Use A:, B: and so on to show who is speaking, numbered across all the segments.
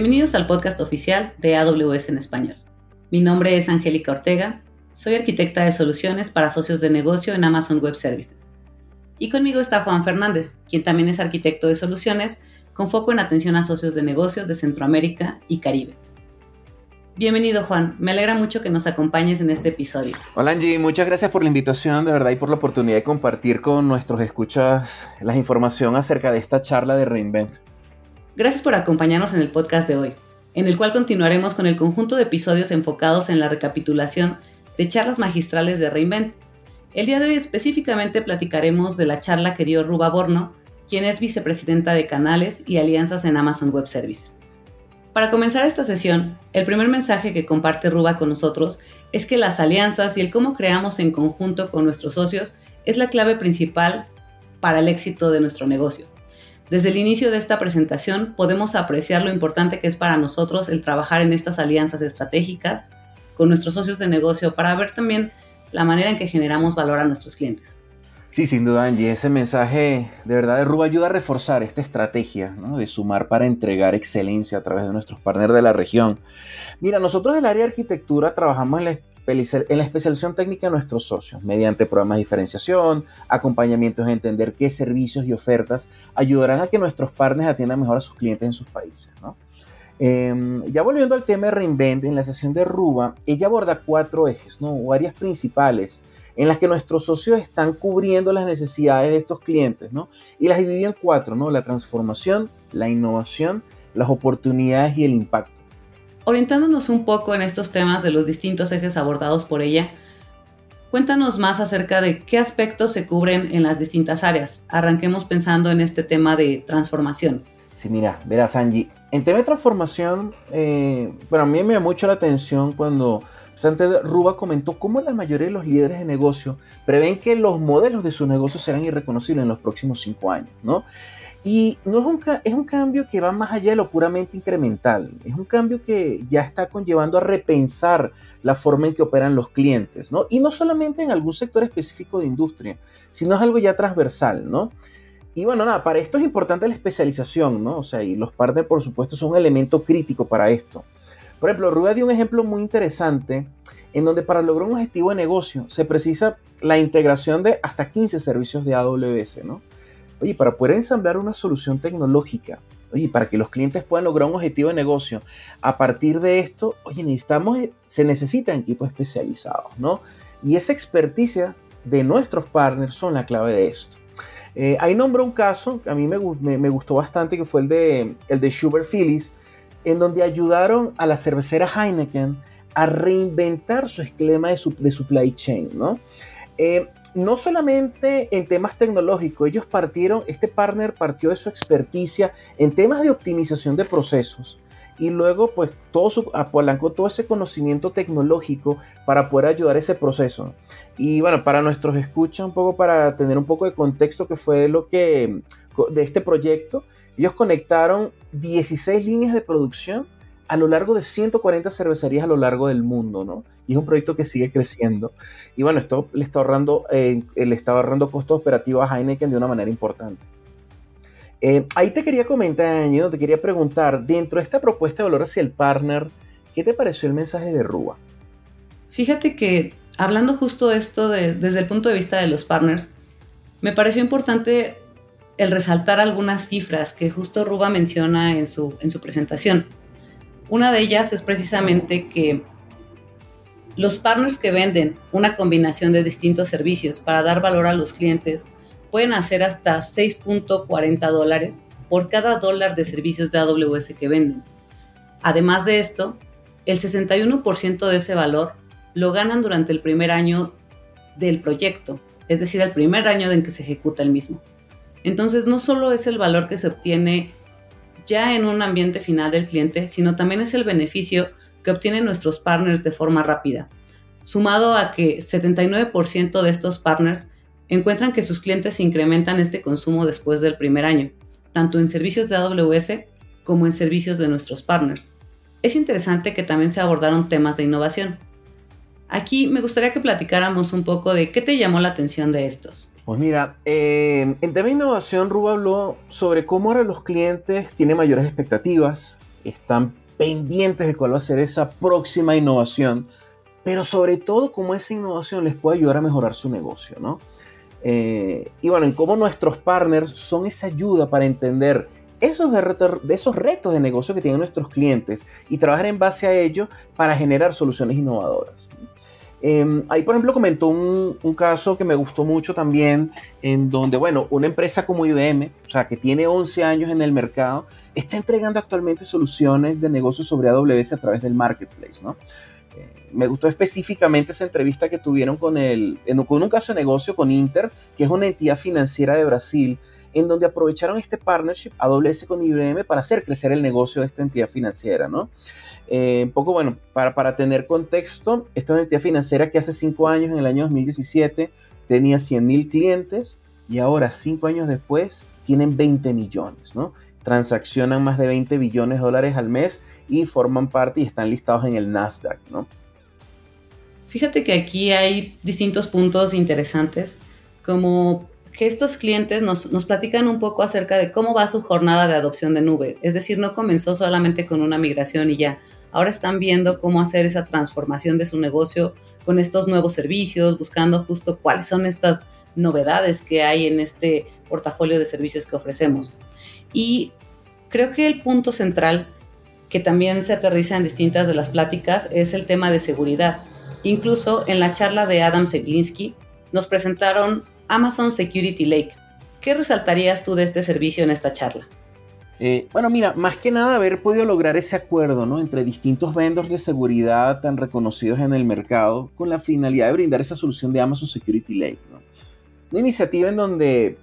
A: Bienvenidos al podcast oficial de AWS en español. Mi nombre es Angélica Ortega, soy arquitecta de soluciones para socios de negocio en Amazon Web Services. Y conmigo está Juan Fernández, quien también es arquitecto de soluciones con foco en atención a socios de negocio de Centroamérica y Caribe. Bienvenido Juan, me alegra mucho que nos acompañes en este episodio.
B: Hola Angie, muchas gracias por la invitación, de verdad, y por la oportunidad de compartir con nuestros escuchas la información acerca de esta charla de Reinvent.
A: Gracias por acompañarnos en el podcast de hoy, en el cual continuaremos con el conjunto de episodios enfocados en la recapitulación de charlas magistrales de Reinvent. El día de hoy específicamente platicaremos de la charla que dio Ruba Borno, quien es vicepresidenta de canales y alianzas en Amazon Web Services. Para comenzar esta sesión, el primer mensaje que comparte Ruba con nosotros es que las alianzas y el cómo creamos en conjunto con nuestros socios es la clave principal para el éxito de nuestro negocio. Desde el inicio de esta presentación podemos apreciar lo importante que es para nosotros el trabajar en estas alianzas estratégicas con nuestros socios de negocio para ver también la manera en que generamos valor a nuestros clientes.
B: Sí, sin duda, Angie, ese mensaje de verdad de Ruba ayuda a reforzar esta estrategia de sumar para entregar excelencia a través de nuestros partners de la región. Mira, nosotros en el área de arquitectura trabajamos en la en la especialización técnica de nuestros socios, mediante programas de diferenciación, acompañamientos a entender qué servicios y ofertas ayudarán a que nuestros partners atiendan mejor a sus clientes en sus países. Em, ya volviendo al tema de Reinvent, en la sesión de Ruba, ella aborda cuatro ejes ¿no? o áreas principales en las que nuestros socios están cubriendo las necesidades de estos clientes ¿no? y las dividió en cuatro, ¿no? la transformación, la innovación, las oportunidades y el impacto.
A: Orientándonos un poco en estos temas de los distintos ejes abordados por ella, cuéntanos más acerca de qué aspectos se cubren en las distintas áreas. Arranquemos pensando en este tema de transformación.
B: Sí, mira, verás Angie, en tema de transformación, eh, bueno, a mí me da mucho la atención cuando Sante Ruba comentó cómo la mayoría de los líderes de negocio prevén que los modelos de su negocio serán irreconocibles en los próximos cinco años, ¿no? Y no es un, es un cambio que va más allá de lo puramente incremental, es un cambio que ya está conllevando a repensar la forma en que operan los clientes, ¿no? Y no solamente en algún sector específico de industria, sino es algo ya transversal, ¿no? Y bueno, nada, para esto es importante la especialización, ¿no? O sea, y los partners, por supuesto, son un elemento crítico para esto. Por ejemplo, Rubia dio un ejemplo muy interesante en donde para lograr un objetivo de negocio se precisa la integración de hasta 15 servicios de AWS, ¿no? Oye, para poder ensamblar una solución tecnológica, oye, para que los clientes puedan lograr un objetivo de negocio, a partir de esto, oye, necesitamos, se necesitan equipos especializados, ¿no? Y esa experticia de nuestros partners son la clave de esto. Eh, ahí nombró un caso que a mí me, me, gustó bastante, que fue el de, el de Schubert Phillies, en donde ayudaron a la cervecera Heineken a reinventar su esquema de, su, de supply chain, ¿no? Eh, no solamente en temas tecnológicos, ellos partieron, este partner partió de su experticia en temas de optimización de procesos y luego pues todo su, apalancó todo ese conocimiento tecnológico para poder ayudar ese proceso. Y bueno, para nuestros escuchas, un poco para tener un poco de contexto que fue lo que de este proyecto, ellos conectaron 16 líneas de producción a lo largo de 140 cervecerías a lo largo del mundo, ¿no? Y es un proyecto que sigue creciendo. Y bueno, esto le está ahorrando, eh, le está ahorrando costos operativos a Heineken de una manera importante. Eh, ahí te quería comentar, te quería preguntar, dentro de esta propuesta de valor hacia el partner, ¿qué te pareció el mensaje de Rúa?
A: Fíjate que hablando justo esto desde el punto de vista de los partners, me pareció importante el resaltar algunas cifras que justo Ruba menciona en su, en su presentación. Una de ellas es precisamente que los partners que venden una combinación de distintos servicios para dar valor a los clientes pueden hacer hasta 6.40 dólares por cada dólar de servicios de AWS que venden. Además de esto, el 61% de ese valor lo ganan durante el primer año del proyecto, es decir, el primer año en que se ejecuta el mismo. Entonces, no solo es el valor que se obtiene ya en un ambiente final del cliente, sino también es el beneficio que obtienen nuestros partners de forma rápida. Sumado a que 79% de estos partners encuentran que sus clientes incrementan este consumo después del primer año, tanto en servicios de AWS como en servicios de nuestros partners. Es interesante que también se abordaron temas de innovación. Aquí me gustaría que platicáramos un poco de qué te llamó la atención de estos.
B: Pues mira, en tema de innovación, Ruba habló sobre cómo ahora los clientes tienen mayores expectativas, están pendientes de cuál va a ser esa próxima innovación, pero sobre todo cómo esa innovación les puede ayudar a mejorar su negocio, ¿no? Eh, y bueno, en cómo nuestros partners son esa ayuda para entender esos, esos retos de negocio que tienen nuestros clientes y trabajar en base a ello para generar soluciones innovadoras. Eh, ahí, por ejemplo, comentó un, un, caso que me gustó mucho también, en donde, bueno, una empresa como IBM, o sea, que tiene 11 años en el mercado, está entregando actualmente soluciones de negocio sobre AWS a través del marketplace, ¿no? Eh, me gustó específicamente esa entrevista que tuvieron con, el, con un caso de negocio con Inter, que es una entidad financiera de Brasil, en donde aprovecharon este partnership AWS con IBM para hacer crecer el negocio de esta entidad financiera, ¿no? Eh, un poco, bueno, para, para tener contexto, esta es una entidad financiera que hace cinco años, en el año 2017, tenía 100 mil clientes y ahora, cinco años después, tienen 20 millones, ¿no? transaccionan más de 20 billones de dólares al mes y forman parte y están listados en el Nasdaq, ¿no?
A: Fíjate que aquí hay distintos puntos interesantes, como que estos clientes nos, nos, platican un poco acerca de cómo va su jornada de adopción de nube. Es decir, no comenzó solamente con una migración y ya. Ahora están viendo cómo hacer esa transformación de su negocio con estos nuevos servicios, buscando justo cuáles son estas novedades que hay en este portafolio de servicios que ofrecemos. Y creo que el punto central que también se aterriza en distintas de las pláticas es el tema de seguridad. Incluso en la charla de Adam Seglinski nos presentaron Amazon Security Lake. ¿Qué resaltarías tú de este servicio en esta charla?
B: Eh, bueno, mira, más que nada haber podido lograr ese acuerdo ¿no? entre distintos vendors de seguridad tan reconocidos en el mercado con la finalidad de brindar esa solución de Amazon Security Lake. Una iniciativa en donde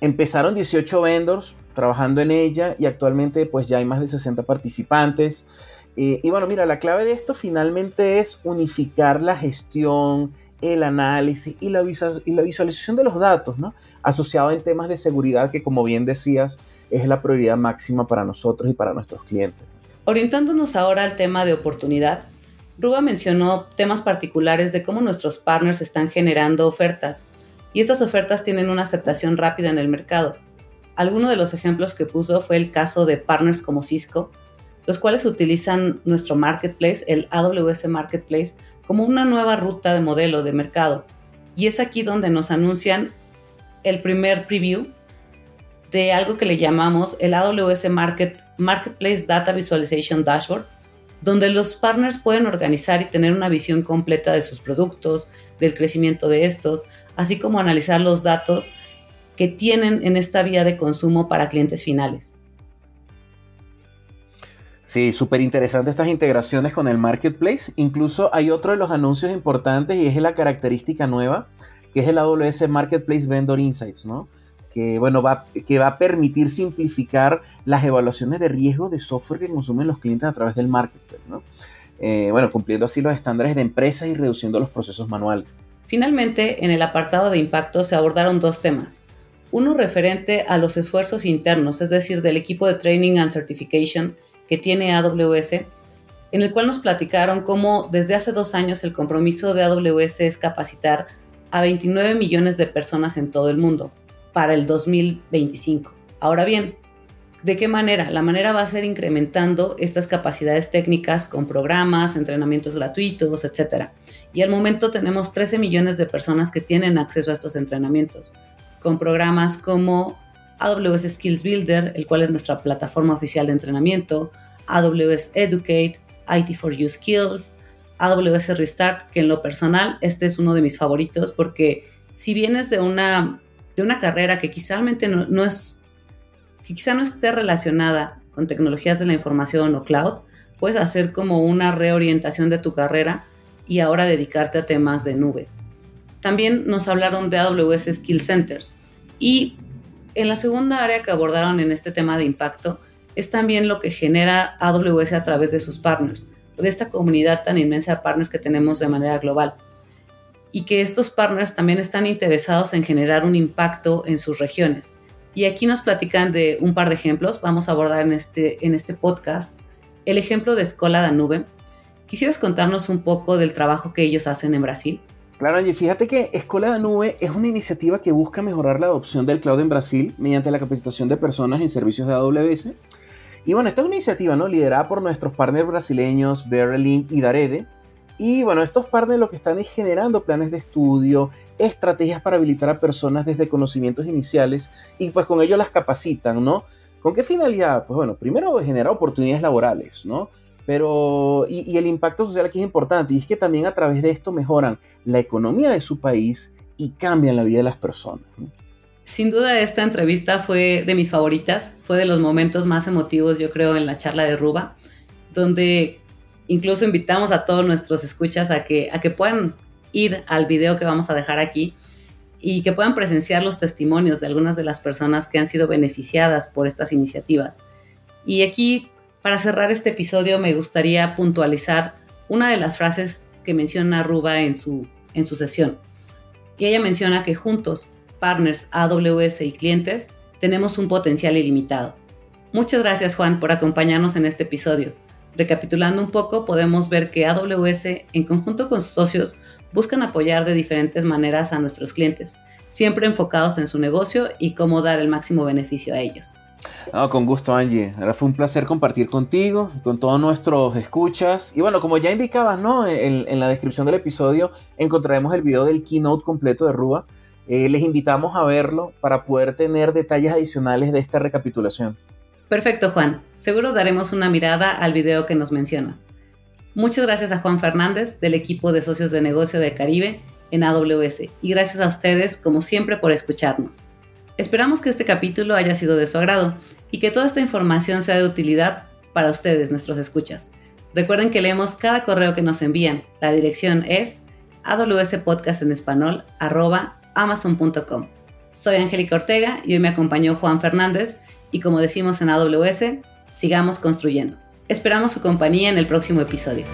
B: empezaron 18 vendors trabajando en ella y actualmente pues ya hay más de 60 participantes. Eh, y bueno, mira, la clave de esto finalmente es unificar la gestión, el análisis y la, visualización de los datos. Asociado en temas de seguridad que como bien decías es la prioridad máxima para nosotros y para nuestros clientes.
A: Orientándonos ahora al tema de oportunidad, Ruba mencionó temas particulares de cómo nuestros partners están generando ofertas y estas ofertas tienen una aceptación rápida en el mercado. Alguno de los ejemplos que puso fue el caso de partners como Cisco, los cuales utilizan nuestro marketplace, el AWS Marketplace, como una nueva ruta de modelo de mercado. Y es aquí donde nos anuncian el primer preview de algo que le llamamos el AWS Market, Marketplace Data Visualization Dashboard, donde los partners pueden organizar y tener una visión completa de sus productos, del crecimiento de estos, así como analizar los datos que tienen en esta vía de consumo para clientes finales.
B: Sí, súper interesante estas integraciones con el marketplace. Incluso hay otro de los anuncios importantes y es la característica nueva, que es el AWS Marketplace Vendor Insights, ¿no? Que, bueno, va, que va a permitir simplificar las evaluaciones de riesgo de software que consumen los clientes a través del marketplace, ¿no? Eh, bueno, cumpliendo así los estándares de empresas y reduciendo los procesos manuales.
A: Finalmente, en el apartado de impacto se abordaron dos temas. Uno referente a los esfuerzos internos, es decir, del equipo de Training and Certification que tiene AWS, en el cual nos platicaron cómo desde hace dos años el compromiso de AWS es capacitar a 29 millones de personas en todo el mundo para el 2025. Ahora bien, ¿de qué manera? La manera va a ser incrementando estas capacidades técnicas con programas, entrenamientos gratuitos, etc. Y al momento tenemos 13 millones de personas que tienen acceso a estos entrenamientos con programas como AWS Skills Builder, el cual es nuestra plataforma oficial de entrenamiento, AWS Educate, IT for You Skills, AWS Restart, que en lo personal este es uno de mis favoritos porque si vienes de una, de una carrera que quizá no, no es, que quizá no esté relacionada con tecnologías de la información o cloud, puedes hacer como una reorientación de tu carrera y ahora dedicarte a temas de nube. También nos hablaron de AWS Skill Centers. Y en la segunda área que abordaron en este tema de impacto es también lo que genera AWS a través de sus partners, de esta comunidad tan inmensa de partners que tenemos de manera global. Y que estos partners también están interesados en generar un impacto en sus regiones. Y aquí nos platican de un par de ejemplos. Vamos a abordar en este, en este podcast el ejemplo de Escola Danube. ¿Quisieras contarnos un poco del trabajo que ellos hacen en Brasil?
B: Claro, Angie, fíjate que Escuela de Nube es una iniciativa que busca mejorar la adopción del cloud en Brasil mediante la capacitación de personas en servicios de AWS. Y bueno, esta es una iniciativa ¿no? liderada por nuestros partners brasileños Berlin y Darede. Y bueno, estos partners lo que están es generando planes de estudio, estrategias para habilitar a personas desde conocimientos iniciales y pues con ello las capacitan, ¿no? ¿Con qué finalidad? Pues bueno, primero generar oportunidades laborales, ¿no? Pero, y, y, el impacto social aquí es importante, y es que también a través de esto mejoran la economía de su país y cambian la vida de las personas.
A: Sin duda esta entrevista fue de mis favoritas, fue de los momentos más emotivos yo creo en la charla de Ruba, donde incluso invitamos a todos nuestros escuchas a que, a que puedan ir al video que vamos a dejar aquí y que puedan presenciar los testimonios de algunas de las personas que han sido beneficiadas por estas iniciativas. Y aquí, para cerrar este episodio, me gustaría puntualizar una de las frases que menciona Ruba en su, en su sesión. Y ella menciona que juntos partners, AWS y clientes, tenemos un potencial ilimitado. Muchas gracias Juan por acompañarnos en este episodio. Recapitulando un poco, podemos ver que AWS, en conjunto con sus socios, buscan apoyar de diferentes maneras a nuestros clientes, siempre enfocados en su negocio y cómo dar el máximo beneficio a ellos.
B: Con gusto, Angie. Ahora fue un placer compartir contigo con todos nuestros escuchas. Y bueno, como ya indicabas, ¿no? En, la descripción del episodio encontraremos el video del keynote completo de Ruba eh, les invitamos a verlo para poder tener detalles adicionales de esta recapitulación.
A: Perfecto, Juan. Seguro daremos una mirada al video que nos mencionas. Muchas gracias a Juan Fernández del equipo de socios de negocio de Caribe en AWS y gracias a ustedes, como siempre, por escucharnos. Esperamos que este capítulo haya sido de su agrado y que toda esta información sea de utilidad para ustedes, nuestros escuchas. Recuerden que leemos cada correo que nos envían. La dirección es Podcast en español amazon.com. Soy Angélica Ortega y hoy me acompañó Juan Fernández y como decimos en AWS, sigamos construyendo. Esperamos su compañía en el próximo episodio.